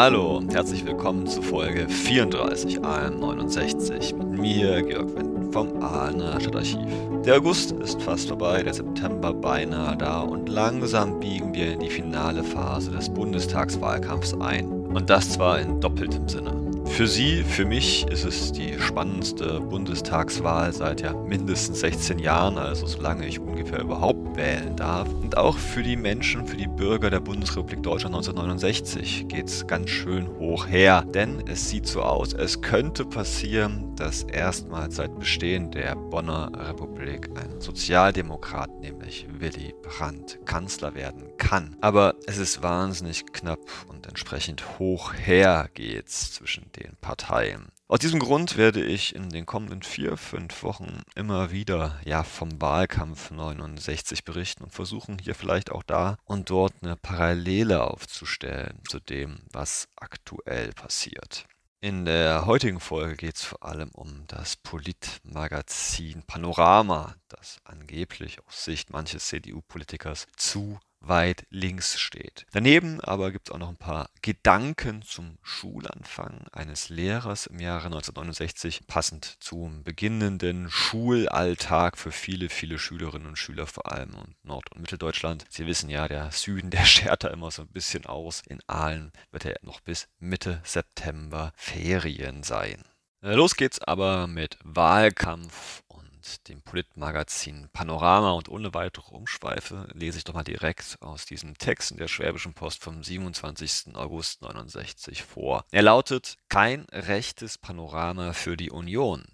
Hallo und herzlich willkommen zu Folge 34 AM69 mit mir, Georg Wendt vom Aachener Stadtarchiv. Der August ist fast vorbei, der September beinahe da und langsam biegen wir in die finale Phase des Bundestagswahlkampfs ein. Und das zwar in doppeltem Sinne. Für Sie, für mich ist es die spannendste Bundestagswahl seit ja mindestens 16 Jahren, also solange ich ungefähr überhaupt wählen darf. Und auch für die Menschen, für die Bürger der Bundesrepublik Deutschland 1969 geht es ganz schön hoch her. Denn es sieht so aus, es könnte passieren, dass erstmals seit Bestehen der Bonner Republik ein Sozialdemokrat, nämlich Willy Brandt, Kanzler werden kann. Aber es ist wahnsinnig knapp und entsprechend hoch her geht's zwischen den Parteien. Aus diesem Grund werde ich in den kommenden vier, fünf Wochen immer wieder ja vom Wahlkampf 69 berichten und versuchen hier vielleicht auch da und dort eine Parallele aufzustellen zu dem, was aktuell passiert. In der heutigen Folge geht es vor allem um das Politmagazin Panorama, das angeblich aus Sicht manches CDU-Politikers zu weit links steht. Daneben aber gibt es auch noch ein paar Gedanken zum Schulanfang eines Lehrers im Jahre 1969, passend zum beginnenden Schulalltag für viele, viele Schülerinnen und Schüler, vor allem in Nord- und Mitteldeutschland. Sie wissen ja, der Süden, der schert da immer so ein bisschen aus. In Aalen wird er noch bis Mitte September Ferien sein. Äh, los geht's aber mit Wahlkampf dem Politmagazin Panorama und ohne weitere Umschweife lese ich doch mal direkt aus diesem Text in der Schwäbischen Post vom 27. August 69 vor. Er lautet Kein rechtes Panorama für die Union.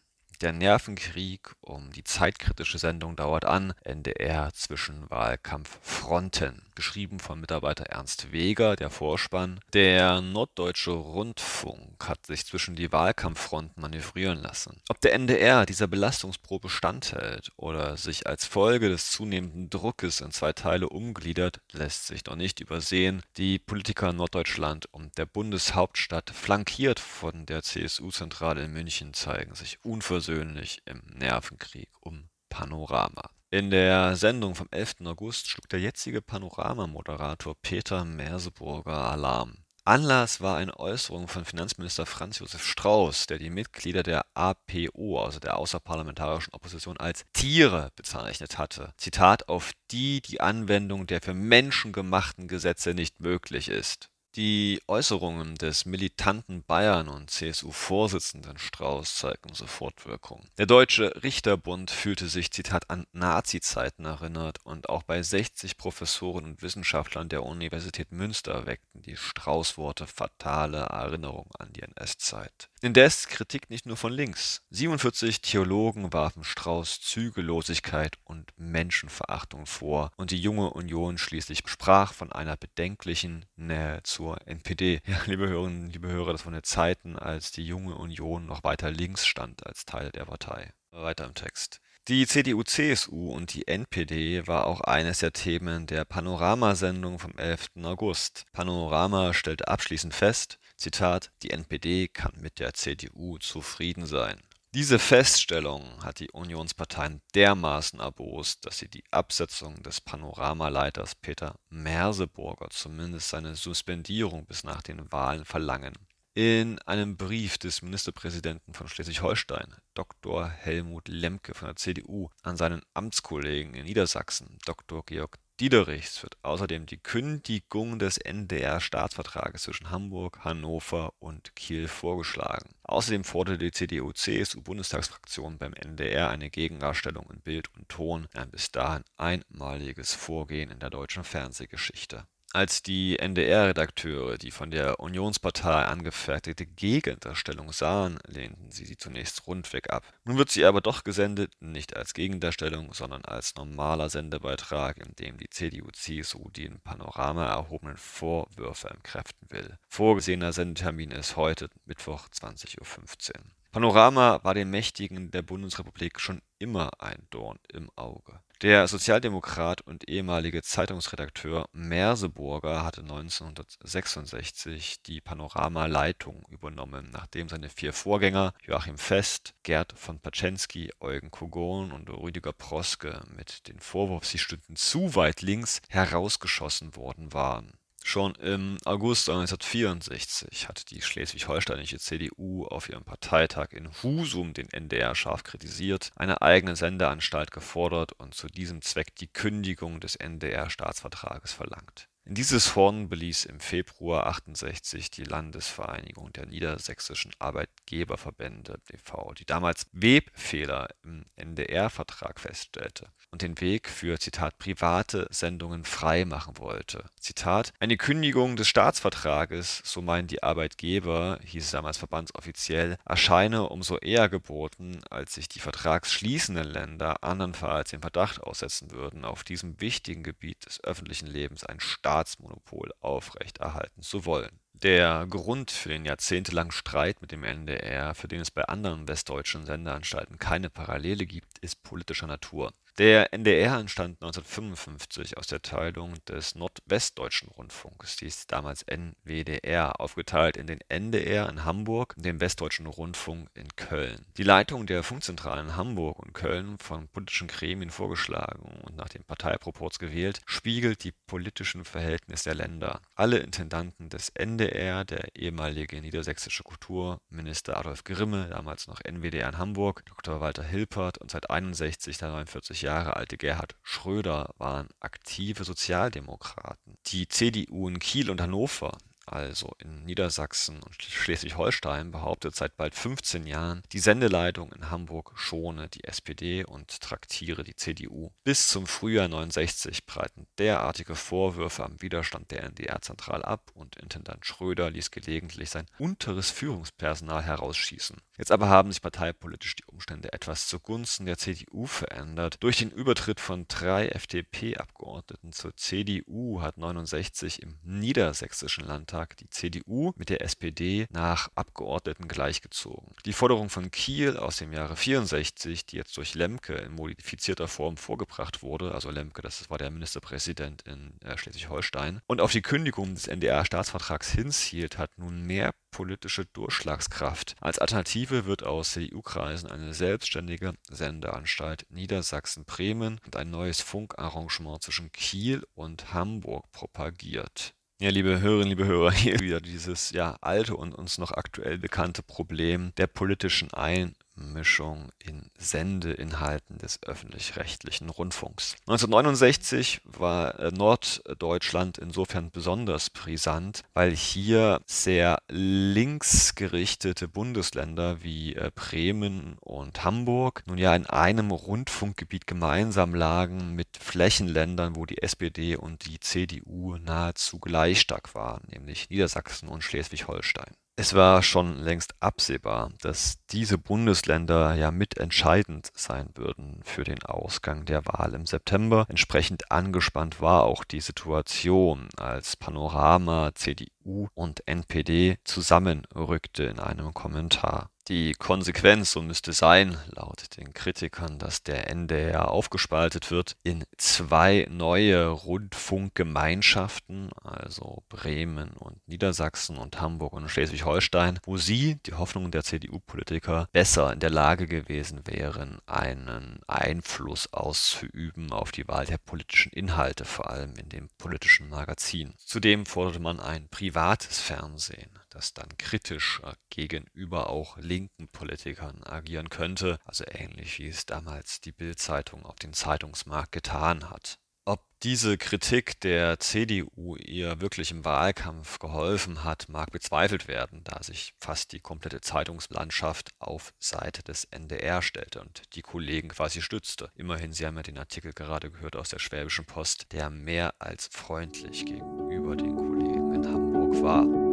Der Nervenkrieg um die zeitkritische Sendung dauert an. NDR Zwischenwahlkampffronten. Geschrieben von Mitarbeiter Ernst Weger, der Vorspann. Der Norddeutsche Rundfunk hat sich zwischen die Wahlkampffronten manövrieren lassen. Ob der NDR dieser Belastungsprobe standhält oder sich als Folge des zunehmenden Druckes in zwei Teile umgliedert, lässt sich noch nicht übersehen. Die Politiker in Norddeutschland und der Bundeshauptstadt, flankiert von der CSU-Zentrale in München, zeigen sich unversöhnlich im Nervenkrieg um Panorama. In der Sendung vom 11. August schlug der jetzige Panorama-Moderator Peter Merseburger Alarm. Anlass war eine Äußerung von Finanzminister Franz Josef Strauß, der die Mitglieder der APO, also der außerparlamentarischen Opposition, als Tiere bezeichnet hatte. Zitat, auf die die Anwendung der für Menschen gemachten Gesetze nicht möglich ist. Die Äußerungen des militanten Bayern und CSU-Vorsitzenden Strauß zeigten sofort Wirkung. Der Deutsche Richterbund fühlte sich, Zitat, an Nazi-Zeiten erinnert und auch bei 60 Professoren und Wissenschaftlern der Universität Münster weckten die Strauß-Worte fatale Erinnerungen an die NS-Zeit. Indes Kritik nicht nur von links. 47 Theologen warfen Strauß Zügellosigkeit und Menschenverachtung vor und die junge Union schließlich sprach von einer bedenklichen Nähe zu zur NPD. Ja, liebe Hörerinnen, liebe Hörer, das waren ja Zeiten, als die junge Union noch weiter links stand als Teil der Partei. Weiter im Text. Die CDU-CSU und die NPD war auch eines der Themen der Panorama-Sendung vom 11. August. Panorama stellte abschließend fest, Zitat, die NPD kann mit der CDU zufrieden sein. Diese Feststellung hat die Unionsparteien dermaßen erbost, dass sie die Absetzung des Panoramaleiters Peter Merseburger, zumindest seine Suspendierung bis nach den Wahlen verlangen. In einem Brief des Ministerpräsidenten von Schleswig-Holstein, Dr. Helmut Lemke von der CDU, an seinen Amtskollegen in Niedersachsen, Dr. Georg Diederichs wird außerdem die Kündigung des NDR-Staatsvertrages zwischen Hamburg, Hannover und Kiel vorgeschlagen. Außerdem forderte die CDU-CSU-Bundestagsfraktion beim NDR eine Gegendarstellung in Bild und Ton, ein bis dahin einmaliges Vorgehen in der deutschen Fernsehgeschichte als die NDR-Redakteure die von der Unionspartei angefertigte Gegendarstellung sahen, lehnten sie sie zunächst rundweg ab. Nun wird sie aber doch gesendet, nicht als Gegendarstellung, sondern als normaler Sendebeitrag, in dem die CDU-CSU die in Panorama erhobenen Vorwürfe entkräften will. Vorgesehener Sendetermin ist heute Mittwoch 20.15 Uhr. Panorama war den Mächtigen der Bundesrepublik schon immer ein Dorn im Auge. Der Sozialdemokrat und ehemalige Zeitungsredakteur Merseburger hatte 1966 die Panorama-Leitung übernommen, nachdem seine vier Vorgänger Joachim Fest, Gerd von Paczensky, Eugen Kogon und Rüdiger Proske mit dem Vorwurf, sie stünden zu weit links, herausgeschossen worden waren Schon im August 1964 hat die schleswig-holsteinische CDU auf ihrem Parteitag in Husum den NDR scharf kritisiert, eine eigene Sendeanstalt gefordert und zu diesem Zweck die Kündigung des NDR-Staatsvertrages verlangt dieses Horn beließ im Februar 68 die Landesvereinigung der niedersächsischen Arbeitgeberverbände e.V., die damals Webfehler im NDR-Vertrag feststellte und den Weg für Zitat private Sendungen frei machen wollte. Zitat Eine Kündigung des Staatsvertrages, so meinen die Arbeitgeber, hieß es damals verbandsoffiziell, erscheine umso eher geboten, als sich die vertragsschließenden Länder andernfalls den Verdacht aussetzen würden, auf diesem wichtigen Gebiet des öffentlichen Lebens ein Staatsmonopol aufrechterhalten zu wollen. Der Grund für den jahrzehntelangen Streit mit dem NDR, für den es bei anderen westdeutschen Sendeanstalten keine Parallele gibt, ist politischer Natur der NDR entstand 1955 aus der Teilung des Nordwestdeutschen Rundfunks, die ist damals NWDR, aufgeteilt in den NDR in Hamburg und den Westdeutschen Rundfunk in Köln. Die Leitung der Funkzentralen Hamburg und Köln, von politischen Gremien vorgeschlagen und nach den Parteiproports gewählt, spiegelt die politischen Verhältnisse der Länder. Alle Intendanten des NDR, der ehemalige niedersächsische Kulturminister Adolf Grimme, damals noch NWDR in Hamburg, Dr. Walter Hilpert und seit 61 der 49 Jahre alte Gerhard Schröder waren aktive Sozialdemokraten. Die CDU in Kiel und Hannover also in Niedersachsen und Schleswig-Holstein, behauptet seit bald 15 Jahren, die Sendeleitung in Hamburg schone die SPD und traktiere die CDU. Bis zum Frühjahr 69 breiten derartige Vorwürfe am Widerstand der NDR-Zentral ab und Intendant Schröder ließ gelegentlich sein unteres Führungspersonal herausschießen. Jetzt aber haben sich parteipolitisch die Umstände etwas zugunsten der CDU verändert. Durch den Übertritt von drei FDP-Abgeordneten zur CDU hat 69 im niedersächsischen Landtag Landtag die CDU mit der SPD nach Abgeordneten gleichgezogen. Die Forderung von Kiel aus dem Jahre 64, die jetzt durch Lemke in modifizierter Form vorgebracht wurde, also Lemke, das war der Ministerpräsident in äh, Schleswig-Holstein, und auf die Kündigung des NDR-Staatsvertrags hinzielt, hat nun mehr politische Durchschlagskraft. Als Alternative wird aus CDU-Kreisen eine selbstständige Sendeanstalt Niedersachsen-Bremen und ein neues Funkarrangement zwischen Kiel und Hamburg propagiert. Ja, liebe Hörerinnen, liebe Hörer, hier wieder dieses ja alte und uns noch aktuell bekannte Problem der politischen Ein Mischung in Sendeinhalten des öffentlich-rechtlichen Rundfunks. 1969 war äh, Norddeutschland insofern besonders brisant, weil hier sehr linksgerichtete Bundesländer wie äh, Bremen und Hamburg nun ja in einem Rundfunkgebiet gemeinsam lagen mit Flächenländern, wo die SPD und die CDU nahezu gleich stark waren, nämlich Niedersachsen und Schleswig-Holstein. Es war schon längst absehbar, dass diese Bundesländer ja mitentscheidend sein würden für den Ausgang der Wahl im September. Entsprechend angespannt war auch die Situation, als Panorama, CDU und NPD zusammenrückte in einem Kommentar. Die Konsequenz, so müsste sein, laut den Kritikern, dass der NDR aufgespaltet wird in zwei neue Rundfunkgemeinschaften, also Bremen und Niedersachsen und Hamburg und Schleswig-Holstein, wo sie, die Hoffnung der CDU-Politiker, besser in der Lage gewesen wären, einen Einfluss auszuüben auf die Wahl der politischen Inhalte, vor allem in dem politischen Magazin. Zudem forderte man ein privates Fernsehen das dann kritisch gegenüber auch linken Politikern agieren könnte, also ähnlich wie es damals die Bild-Zeitung auf dem Zeitungsmarkt getan hat. Ob diese Kritik der CDU ihr wirklich im Wahlkampf geholfen hat, mag bezweifelt werden, da sich fast die komplette Zeitungslandschaft auf Seite des NDR stellte und die Kollegen quasi stützte. Immerhin, Sie haben ja den Artikel gerade gehört aus der Schwäbischen Post, der mehr als freundlich gegenüber den Kollegen in Hamburg war.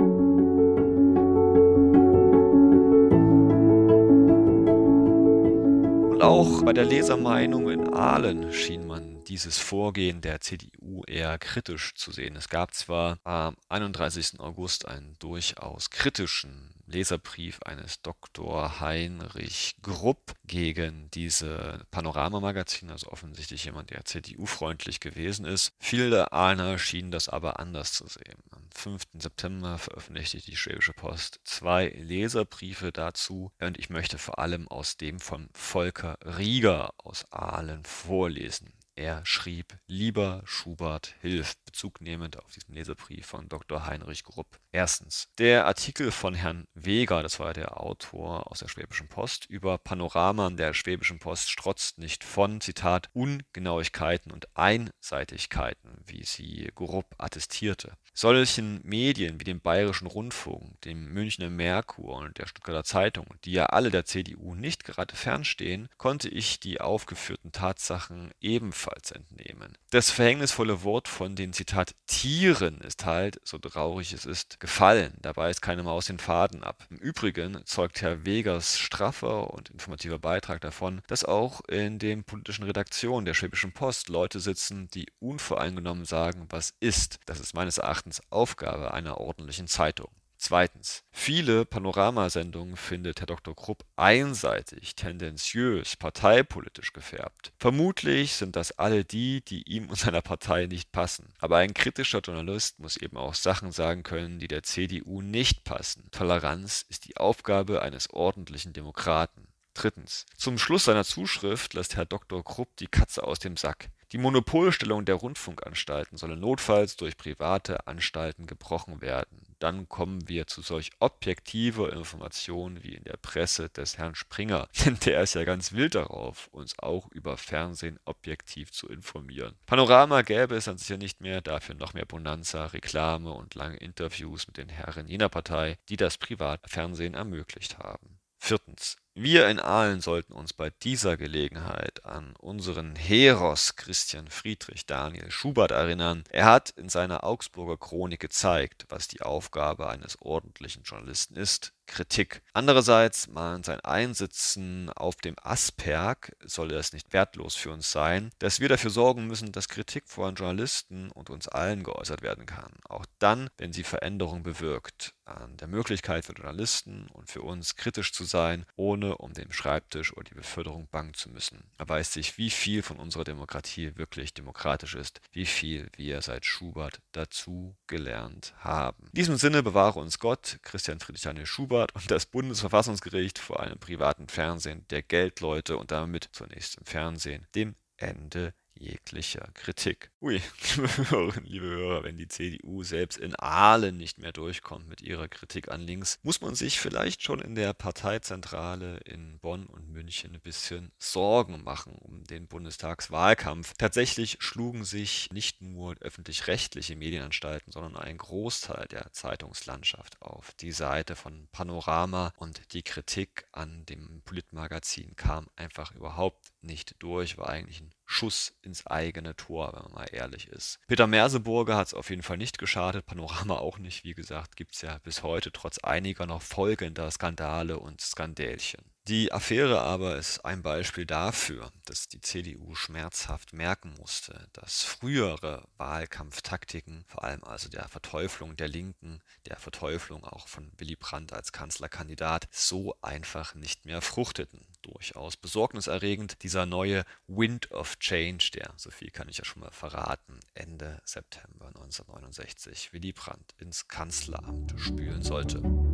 Auch bei der Lesermeinung in Aalen schien man dieses Vorgehen der CDU eher kritisch zu sehen. Es gab zwar am 31. August einen durchaus kritischen Leserbrief eines Dr. Heinrich Grupp gegen diese Panoramamagazin, also offensichtlich jemand, der CDU-freundlich gewesen ist. Viele Ahner schienen das aber anders zu sehen. Am 5. September veröffentlichte die Schwäbische Post zwei Leserbriefe dazu und ich möchte vor allem aus dem von Volker Rieger aus Aalen vorlesen. Er schrieb Lieber Schubert, hilf, Bezug nehmend auf diesen Leserbrief von Dr. Heinrich Grupp. Erstens. Der Artikel von Herrn Weger, das war der Autor aus der Schwäbischen Post, über Panoramen der Schwäbischen Post strotzt nicht von, Zitat, Ungenauigkeiten und Einseitigkeiten, wie sie Grupp attestierte. Solchen Medien wie dem Bayerischen Rundfunk, dem Münchner Merkur und der Stuttgarter Zeitung, die ja alle der CDU nicht gerade fernstehen, konnte ich die aufgeführten Tatsachen ebenfalls entnehmen. Das verhängnisvolle Wort von den Zitat Tieren ist halt, so traurig es ist, gefallen. Dabei ist keine Maus den Faden ab. Im Übrigen zeugt Herr Wegers straffer und informativer Beitrag davon, dass auch in den politischen Redaktionen der Schwäbischen Post Leute sitzen, die unvoreingenommen sagen, was ist. Das ist meines Erachtens Aufgabe einer ordentlichen Zeitung. Zweitens. Viele Panoramasendungen findet Herr Dr. Krupp einseitig, tendenziös, parteipolitisch gefärbt. Vermutlich sind das alle die, die ihm und seiner Partei nicht passen. Aber ein kritischer Journalist muss eben auch Sachen sagen können, die der CDU nicht passen. Toleranz ist die Aufgabe eines ordentlichen Demokraten. Drittens. Zum Schluss seiner Zuschrift lässt Herr Dr. Krupp die Katze aus dem Sack. Die Monopolstellung der Rundfunkanstalten solle notfalls durch private Anstalten gebrochen werden. Dann kommen wir zu solch objektiver Information wie in der Presse des Herrn Springer, denn der ist ja ganz wild darauf, uns auch über Fernsehen objektiv zu informieren. Panorama gäbe es dann sicher nicht mehr, dafür noch mehr Bonanza, Reklame und lange Interviews mit den Herren jener Partei, die das Privatfernsehen ermöglicht haben. Viertens. Wir in Aalen sollten uns bei dieser Gelegenheit an unseren Heros Christian Friedrich Daniel Schubert erinnern. Er hat in seiner Augsburger Chronik gezeigt, was die Aufgabe eines ordentlichen Journalisten ist, Kritik. Andererseits mahnt sein Einsitzen auf dem Asperg solle es nicht wertlos für uns sein, dass wir dafür sorgen müssen, dass Kritik vor Journalisten und uns allen geäußert werden kann, auch dann, wenn sie Veränderung bewirkt, an der Möglichkeit für Journalisten und für uns kritisch zu sein, ohne um den Schreibtisch oder die Beförderung bangen zu müssen. Erweist sich, wie viel von unserer Demokratie wirklich demokratisch ist, wie viel wir seit Schubert dazu gelernt haben. In diesem Sinne bewahre uns Gott, Christian Friedrich Daniel Schubert und das Bundesverfassungsgericht vor einem privaten Fernsehen der Geldleute und damit zunächst im Fernsehen, dem Ende jeglicher Kritik. Ui, liebe Hörerinnen, liebe Hörer, wenn die CDU selbst in Aalen nicht mehr durchkommt mit ihrer Kritik an links, muss man sich vielleicht schon in der Parteizentrale in Bonn und München ein bisschen Sorgen machen um den Bundestagswahlkampf. Tatsächlich schlugen sich nicht nur öffentlich-rechtliche Medienanstalten, sondern ein Großteil der Zeitungslandschaft auf die Seite von Panorama und die Kritik an dem Politmagazin kam einfach überhaupt nicht durch, war eigentlich ein Schuss ins eigene Tor, wenn man mal ehrlich ist. Peter Merseburger hat es auf jeden Fall nicht geschadet, Panorama auch nicht. Wie gesagt, gibt es ja bis heute trotz einiger noch folgender Skandale und Skandälchen. Die Affäre aber ist ein Beispiel dafür, dass die CDU schmerzhaft merken musste, dass frühere Wahlkampftaktiken, vor allem also der Verteuflung der Linken, der Verteuflung auch von Willy Brandt als Kanzlerkandidat, so einfach nicht mehr fruchteten. Durchaus besorgniserregend dieser neue Wind of Change, der, so viel kann ich ja schon mal verraten, Ende September 1969 Willy Brandt ins Kanzleramt spülen sollte.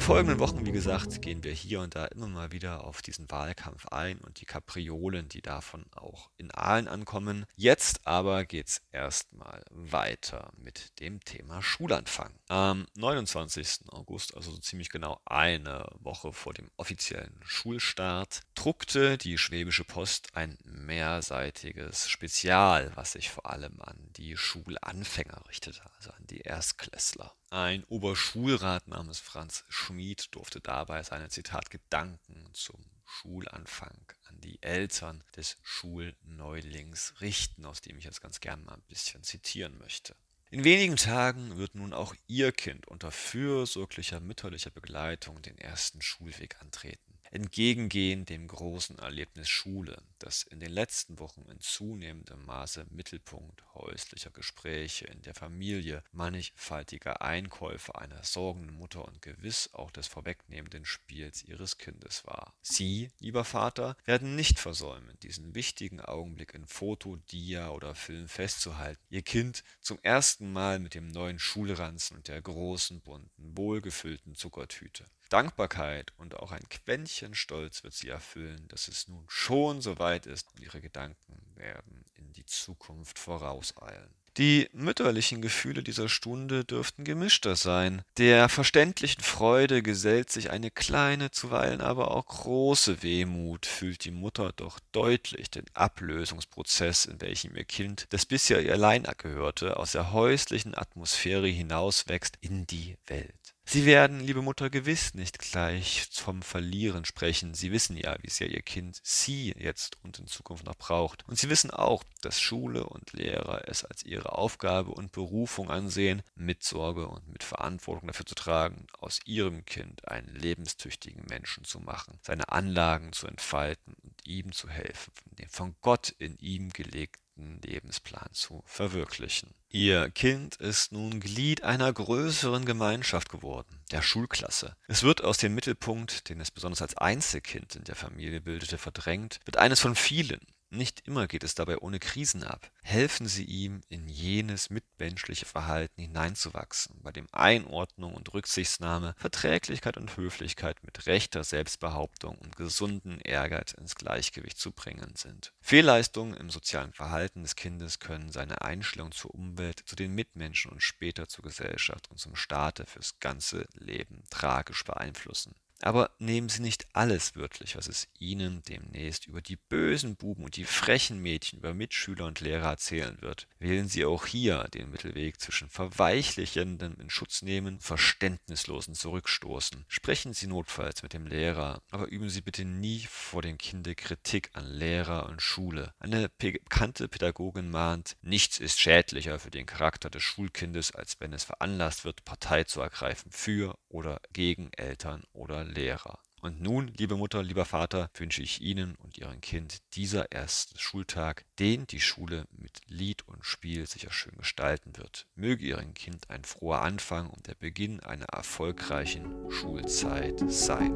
Den folgenden Wochen, wie gesagt, gehen wir hier und da immer mal wieder auf diesen Wahlkampf ein und die Kapriolen, die davon auch in Aalen ankommen. Jetzt aber geht es erstmal weiter mit dem Thema Schulanfang. Am 29. August, also so ziemlich genau eine Woche vor dem offiziellen Schulstart, druckte die Schwäbische Post ein mehrseitiges Spezial, was sich vor allem an die Schulanfänger richtete, also an die Erstklässler. Ein Oberschulrat namens Franz Schmid durfte dabei seine Zitat Gedanken zum Schulanfang an die Eltern des Schulneulings richten, aus dem ich jetzt ganz gern mal ein bisschen zitieren möchte. In wenigen Tagen wird nun auch Ihr Kind unter fürsorglicher mütterlicher Begleitung den ersten Schulweg antreten. Entgegengehen dem großen Erlebnis Schule, das in den letzten Wochen in zunehmendem Maße Mittelpunkt häuslicher Gespräche in der Familie, mannigfaltiger Einkäufe einer sorgenden Mutter und gewiss auch des vorwegnehmenden Spiels ihres Kindes war. Sie, lieber Vater, werden nicht versäumen, diesen wichtigen Augenblick in Foto, Dia oder Film festzuhalten, ihr Kind zum ersten Mal mit dem neuen Schulranzen und der großen, bunten, wohlgefüllten Zuckertüte. Dankbarkeit und auch ein Quäntchen Stolz wird sie erfüllen, dass es nun schon so weit ist und ihre Gedanken werden in die Zukunft vorauseilen. Die mütterlichen Gefühle dieser Stunde dürften gemischter sein. Der verständlichen Freude gesellt sich eine kleine, zuweilen aber auch große Wehmut, fühlt die Mutter doch deutlich den Ablösungsprozess, in welchem ihr Kind, das bisher ihr allein gehörte, aus der häuslichen Atmosphäre hinauswächst in die Welt. Sie werden, liebe Mutter, gewiss nicht gleich vom Verlieren sprechen. Sie wissen ja, wie sehr Ihr Kind Sie jetzt und in Zukunft noch braucht. Und Sie wissen auch, dass Schule und Lehrer es als ihre Aufgabe und Berufung ansehen, mit Sorge und mit Verantwortung dafür zu tragen, aus Ihrem Kind einen lebenstüchtigen Menschen zu machen, seine Anlagen zu entfalten und ihm zu helfen, den von Gott in ihm gelegten perfekten Lebensplan zu verwirklichen. Ihr Kind ist nun Glied einer größeren Gemeinschaft geworden, der Schulklasse. Es wird aus dem Mittelpunkt, den es besonders als Einzelkind in der Familie bildete, verdrängt, wird eines von vielen, nicht immer geht es dabei ohne Krisen ab. Helfen Sie ihm, in jenes mitmenschliche Verhalten hineinzuwachsen, bei dem Einordnung und Rücksichtnahme, Verträglichkeit und Höflichkeit mit rechter Selbstbehauptung und gesunden Ehrgeiz ins Gleichgewicht zu bringen sind. Fehlleistungen im sozialen Verhalten des Kindes können seine Einstellung zur Umwelt, zu den Mitmenschen und später zur Gesellschaft und zum Staate fürs ganze Leben tragisch beeinflussen. Aber nehmen Sie nicht alles wörtlich, was es Ihnen demnächst über die bösen Buben und die frechen Mädchen, über Mitschüler und Lehrer erzählen wird. Wählen Sie auch hier den Mittelweg zwischen verweichlichendem in Schutz nehmen, verständnislosen Zurückstoßen. Sprechen Sie notfalls mit dem Lehrer, aber üben Sie bitte nie vor dem Kinde Kritik an Lehrer und Schule. Eine bekannte Pädagogin mahnt, nichts ist schädlicher für den Charakter des Schulkindes, als wenn es veranlasst wird, Partei zu ergreifen für oder gegen Eltern oder Lehrer. Und nun, liebe Mutter, lieber Vater, wünsche ich Ihnen und Ihrem Kind dieser erste Schultag, den die Schule mit Lied und Spiel sicher schön gestalten wird. Möge Ihrem Kind ein froher Anfang und der Beginn einer erfolgreichen Schulzeit sein.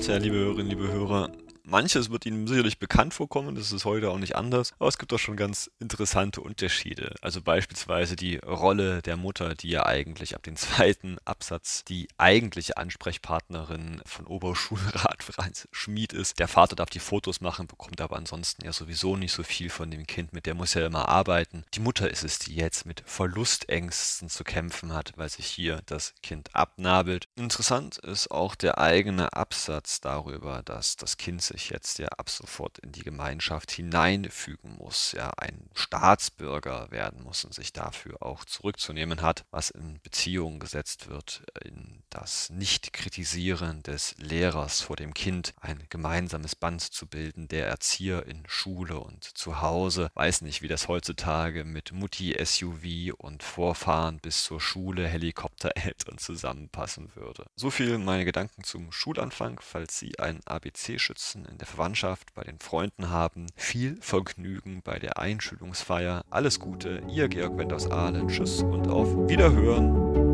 Tja, liebe Hörerinnen, liebe Hörer, Manches wird Ihnen sicherlich bekannt vorkommen, das ist heute auch nicht anders, aber es gibt auch schon ganz interessante Unterschiede. Also beispielsweise die Rolle der Mutter, die ja eigentlich ab dem zweiten Absatz die eigentliche Ansprechpartnerin von Oberschulrat Franz Schmid ist. Der Vater darf die Fotos machen, bekommt aber ansonsten ja sowieso nicht so viel von dem Kind, mit der muss er immer arbeiten. Die Mutter ist es, die jetzt mit Verlustängsten zu kämpfen hat, weil sich hier das Kind abnabelt. Interessant ist auch der eigene Absatz darüber, dass das Kind sich sich jetzt ja ab sofort in die Gemeinschaft hineinfügen muss, ja ein Staatsbürger werden muss und sich dafür auch zurückzunehmen hat, was in Beziehung gesetzt wird, in das Nicht-Kritisieren des Lehrers vor dem Kind, ein gemeinsames Band zu bilden, der Erzieher in Schule und zu Hause, weiß nicht, wie das heutzutage mit Mutti SUV und Vorfahren bis zur Schule Helikoptereltern zusammenpassen würde. So viel meine Gedanken zum Schulanfang, falls Sie einen ABC-Schützen in der Verwandtschaft, bei den Freunden haben. Viel Vergnügen bei der Einschulungsfeier. Alles Gute, Ihr Georg Wendt aus Aalen. Tschüss und auf Wiederhören.